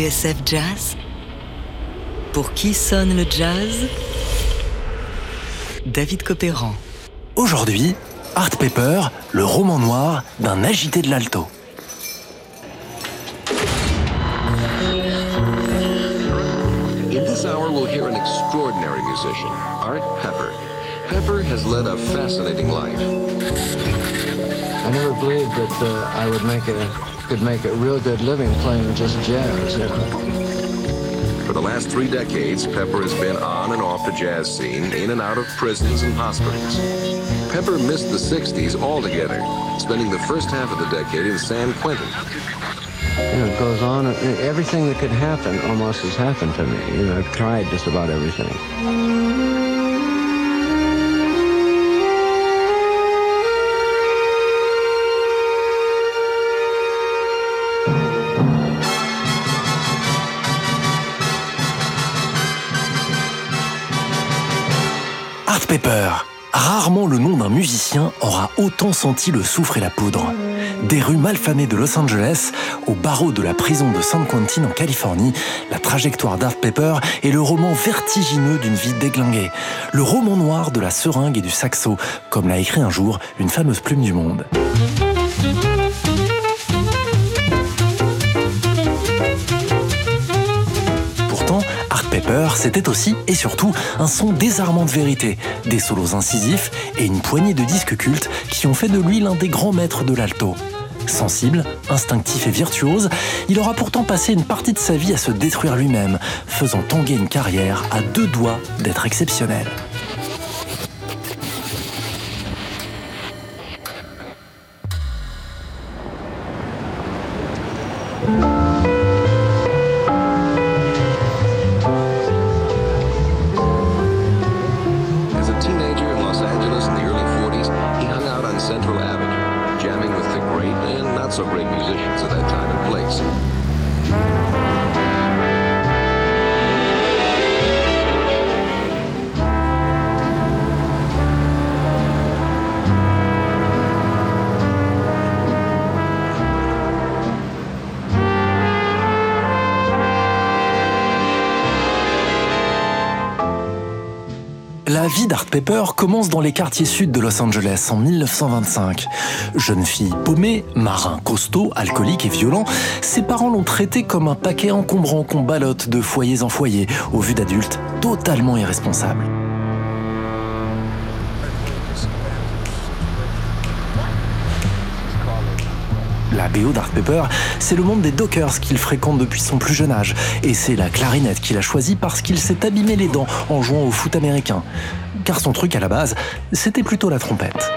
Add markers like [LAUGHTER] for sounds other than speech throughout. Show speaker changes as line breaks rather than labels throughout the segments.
TSF Jazz Pour qui sonne le jazz? David Copéran.
Aujourd'hui, Art Paper, le roman noir d'un agité de l'alto.
In this hour, we'll hear an extraordinary musician, Art Pepper. Pepper has led a fascinating life.
I never believed that uh, I would make a could make a real good living playing just jazz. You know?
For the last three decades, Pepper has been on and off the jazz scene, in and out of prisons and hospitals. Pepper missed the 60s altogether, spending the first half of the decade in San Quentin.
You know, it goes on. And everything that could happen almost has happened to me. You know, I've tried just about everything.
Pepper. Rarement le nom d'un musicien aura autant senti le soufre et la poudre. Des rues malfamées de Los Angeles au barreau de la prison de San Quentin en Californie, la trajectoire d'Art Pepper est le roman vertigineux d'une vie déglinguée. Le roman noir de la seringue et du saxo, comme l'a écrit un jour une fameuse plume du monde. C'était aussi et surtout un son désarmant de vérité, des solos incisifs et une poignée de disques cultes qui ont fait de lui l'un des grands maîtres de l'alto. Sensible, instinctif et virtuose, il aura pourtant passé une partie de sa vie à se détruire lui-même, faisant tanguer une carrière à deux doigts d'être exceptionnelle. La vie d'Art Pepper commence dans les quartiers sud de Los Angeles en 1925. Jeune fille paumée, marin costaud, alcoolique et violent, ses parents l'ont traité comme un paquet encombrant qu'on ballotte de foyers en foyer, au vu d'adultes totalement irresponsables. La BO d'Art Pepper, c'est le monde des Dockers qu'il fréquente depuis son plus jeune âge. Et c'est la clarinette qu'il a choisie parce qu'il s'est abîmé les dents en jouant au foot américain. Car son truc à la base, c'était plutôt la trompette.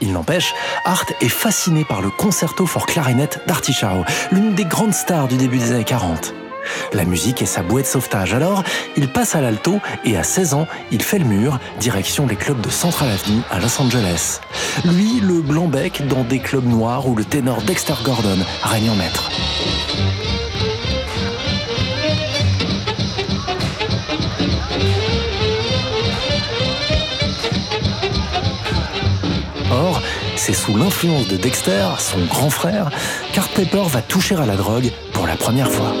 Il n'empêche, Art est fasciné par le concerto for clarinette d'Artie Shaw, l'une des grandes stars du début des années 40. La musique est sa bouée de sauvetage, alors il passe à l'alto et à 16 ans, il fait le mur, direction les clubs de Central Avenue à Los Angeles. Lui, le blanc-bec dans des clubs noirs où le ténor Dexter Gordon règne en maître. Or, c'est sous l'influence de Dexter, son grand frère, qu'Art Pepper va toucher à la drogue pour la première fois.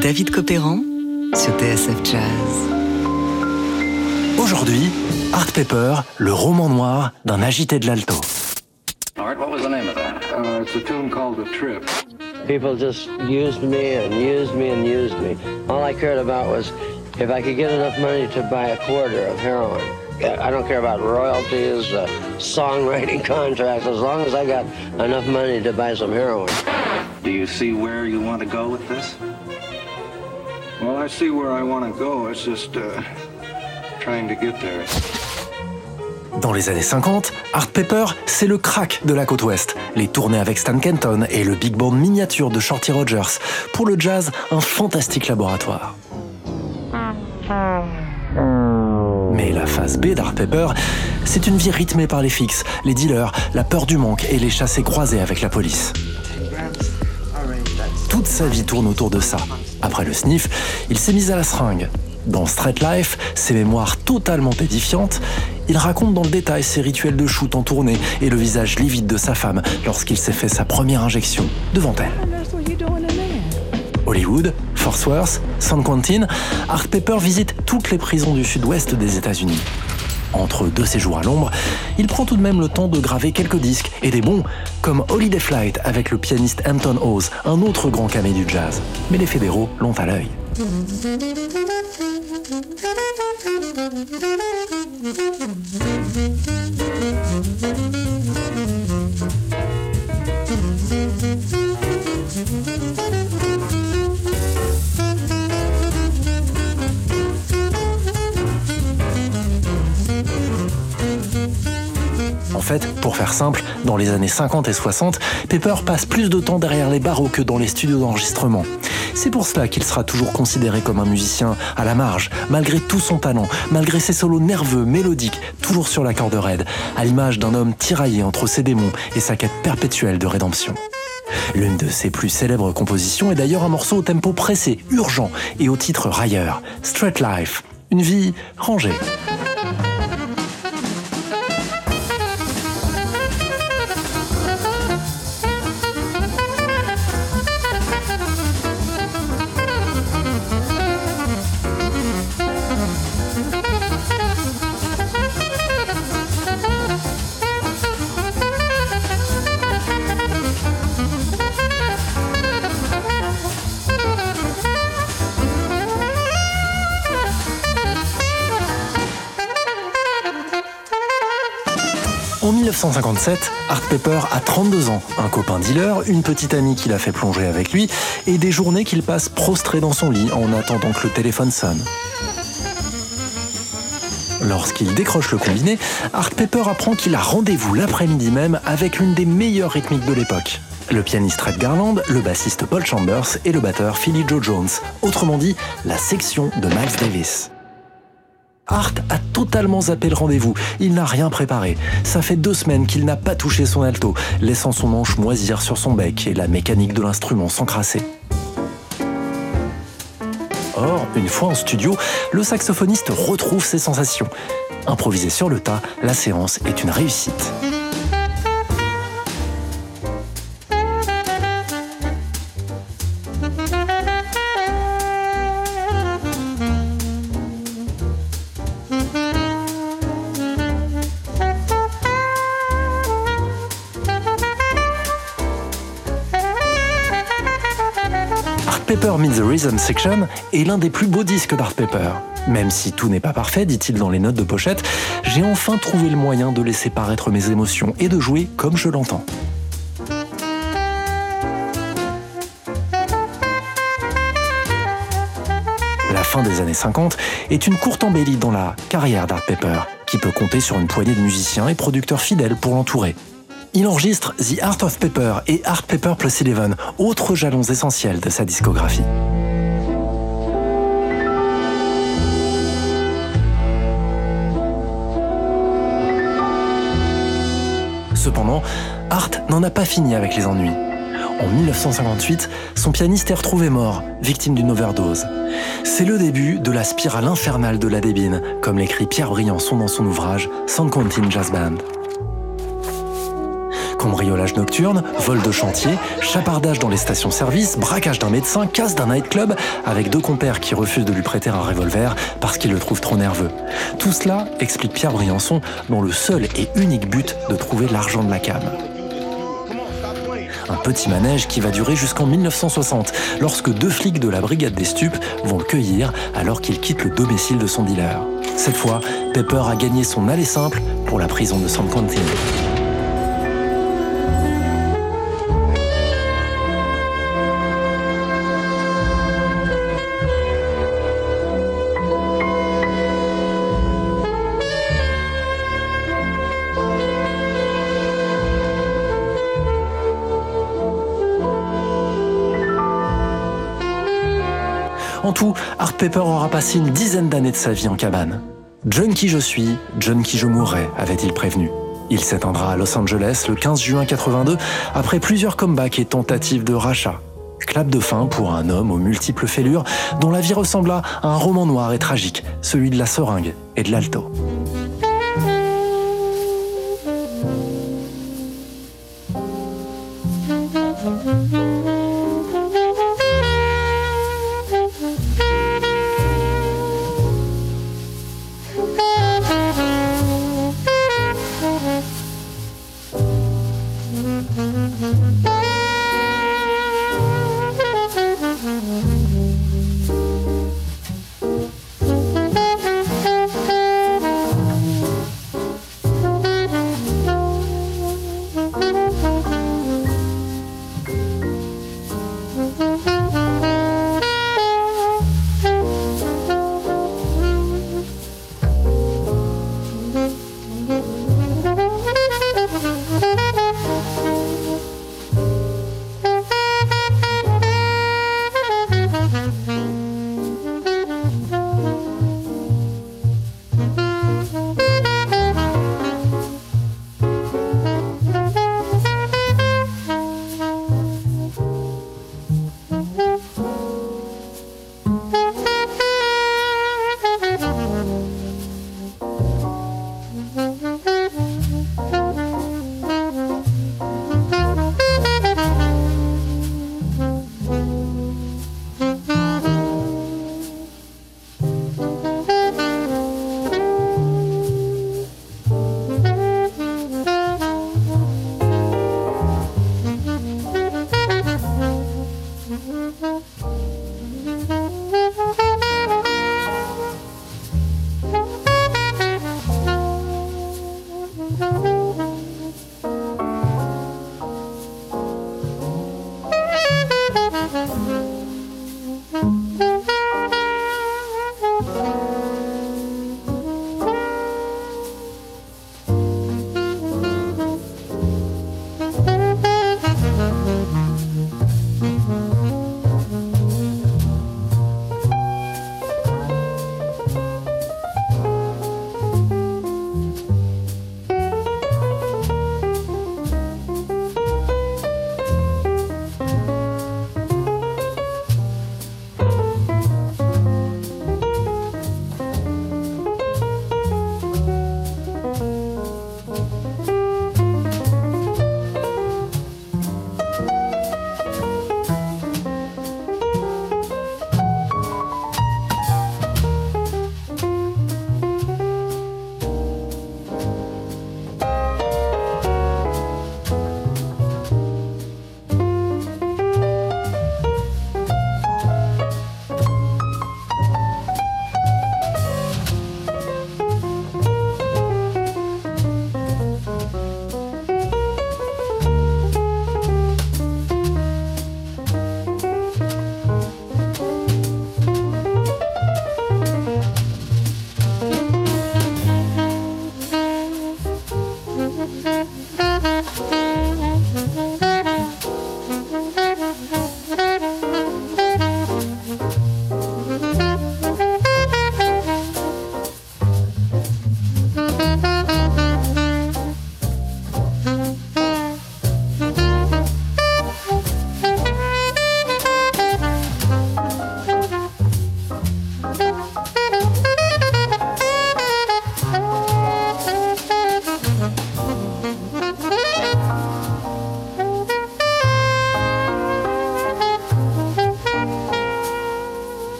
David Copéran sur TSF Jazz.
Aujourd'hui, Art Pepper, le roman noir d'un agité de l'alto.
Art, what was the name of that?
Uh, it's a tune called The Trip. People just used me and used me and used me. All I cared about was if I could get enough money to buy a quarter of heroin. I don't care about royalties. Uh, songwriting [LAUGHS] contracts, as long as I got enough money to buy some heroin.
Do you see where you want to go with this?
Well, I see where I want to go. It's just uh, trying to get there.
Dans les années 50, Art Pepper, c'est le crack de la côte ouest. Les tournées avec Stan Kenton et le big band miniature de Shorty Rogers. Pour le jazz, un fantastique laboratoire. Mais la phase B d'Art Pepper, c'est une vie rythmée par les fixes, les dealers, la peur du manque et les chassés croisés avec la police. Toute sa vie tourne autour de ça. Après le sniff, il s'est mis à la seringue. Dans Straight Life, ses mémoires totalement édifiantes, il raconte dans le détail ses rituels de shoot en tournée et le visage livide de sa femme lorsqu'il s'est fait sa première injection devant elle. Hollywood, Fort Worth, San Quentin, Art Pepper visite toutes les prisons du sud-ouest des États-Unis. Entre deux séjours à l'ombre, il prend tout de même le temps de graver quelques disques, et des bons, comme Holiday Flight avec le pianiste Hampton Hawes, un autre grand camé du jazz. Mais les fédéraux l'ont à l'œil. Fait, pour faire simple, dans les années 50 et 60, Pepper passe plus de temps derrière les barreaux que dans les studios d'enregistrement. C'est pour cela qu'il sera toujours considéré comme un musicien à la marge, malgré tout son talent, malgré ses solos nerveux, mélodiques, toujours sur la corde raide, à l'image d'un homme tiraillé entre ses démons et sa quête perpétuelle de rédemption. L'une de ses plus célèbres compositions est d'ailleurs un morceau au tempo pressé, urgent et au titre railleur, Straight Life, une vie rangée. 1957, Art Pepper a 32 ans, un copain dealer, une petite amie qui l'a fait plonger avec lui, et des journées qu'il passe prostré dans son lit en attendant que le téléphone sonne. Lorsqu'il décroche le combiné, Art Pepper apprend qu'il a rendez-vous l'après-midi même avec l'une des meilleures rythmiques de l'époque. Le pianiste Red Garland, le bassiste Paul Chambers et le batteur Philly Joe Jones, autrement dit la section de Miles Davis. Art a totalement zappé le rendez-vous. Il n'a rien préparé. Ça fait deux semaines qu'il n'a pas touché son alto, laissant son manche moisir sur son bec et la mécanique de l'instrument s'encrasser. Or, une fois en studio, le saxophoniste retrouve ses sensations. Improvisé sur le tas, la séance est une réussite. Pepper the Rhythm Section est l'un des plus beaux disques d'Art Pepper. Même si tout n'est pas parfait, dit-il dans les notes de pochette, j'ai enfin trouvé le moyen de laisser paraître mes émotions et de jouer comme je l'entends. La fin des années 50 est une courte embellie dans la carrière d'Art Pepper, qui peut compter sur une poignée de musiciens et producteurs fidèles pour l'entourer. Il enregistre The Art of Pepper et Art Pepper Plus Eleven, autres jalons essentiels de sa discographie. Cependant, Art n'en a pas fini avec les ennuis. En 1958, son pianiste est retrouvé mort, victime d'une overdose. C'est le début de la spirale infernale de la débine, comme l'écrit Pierre Briançon dans son ouvrage San Quentin Jazz Band. Cambriolage nocturne, vol de chantier, chapardage dans les stations-service, braquage d'un médecin, casse d'un nightclub, avec deux compères qui refusent de lui prêter un revolver parce qu'ils le trouvent trop nerveux. Tout cela explique Pierre Briançon, dont le seul et unique but de trouver l'argent de la cam. Un petit manège qui va durer jusqu'en 1960, lorsque deux flics de la brigade des stupes vont le cueillir alors qu'il quitte le domicile de son dealer. Cette fois, Pepper a gagné son aller simple pour la prison de San Quentin. Art Pepper aura passé une dizaine d'années de sa vie en cabane. Junkie je suis, junkie je mourrai, avait-il prévenu. Il s'éteindra à Los Angeles le 15 juin 82 après plusieurs comebacks et tentatives de rachat. Clap de fin pour un homme aux multiples fêlures dont la vie ressembla à un roman noir et tragique, celui de la seringue et de l'alto.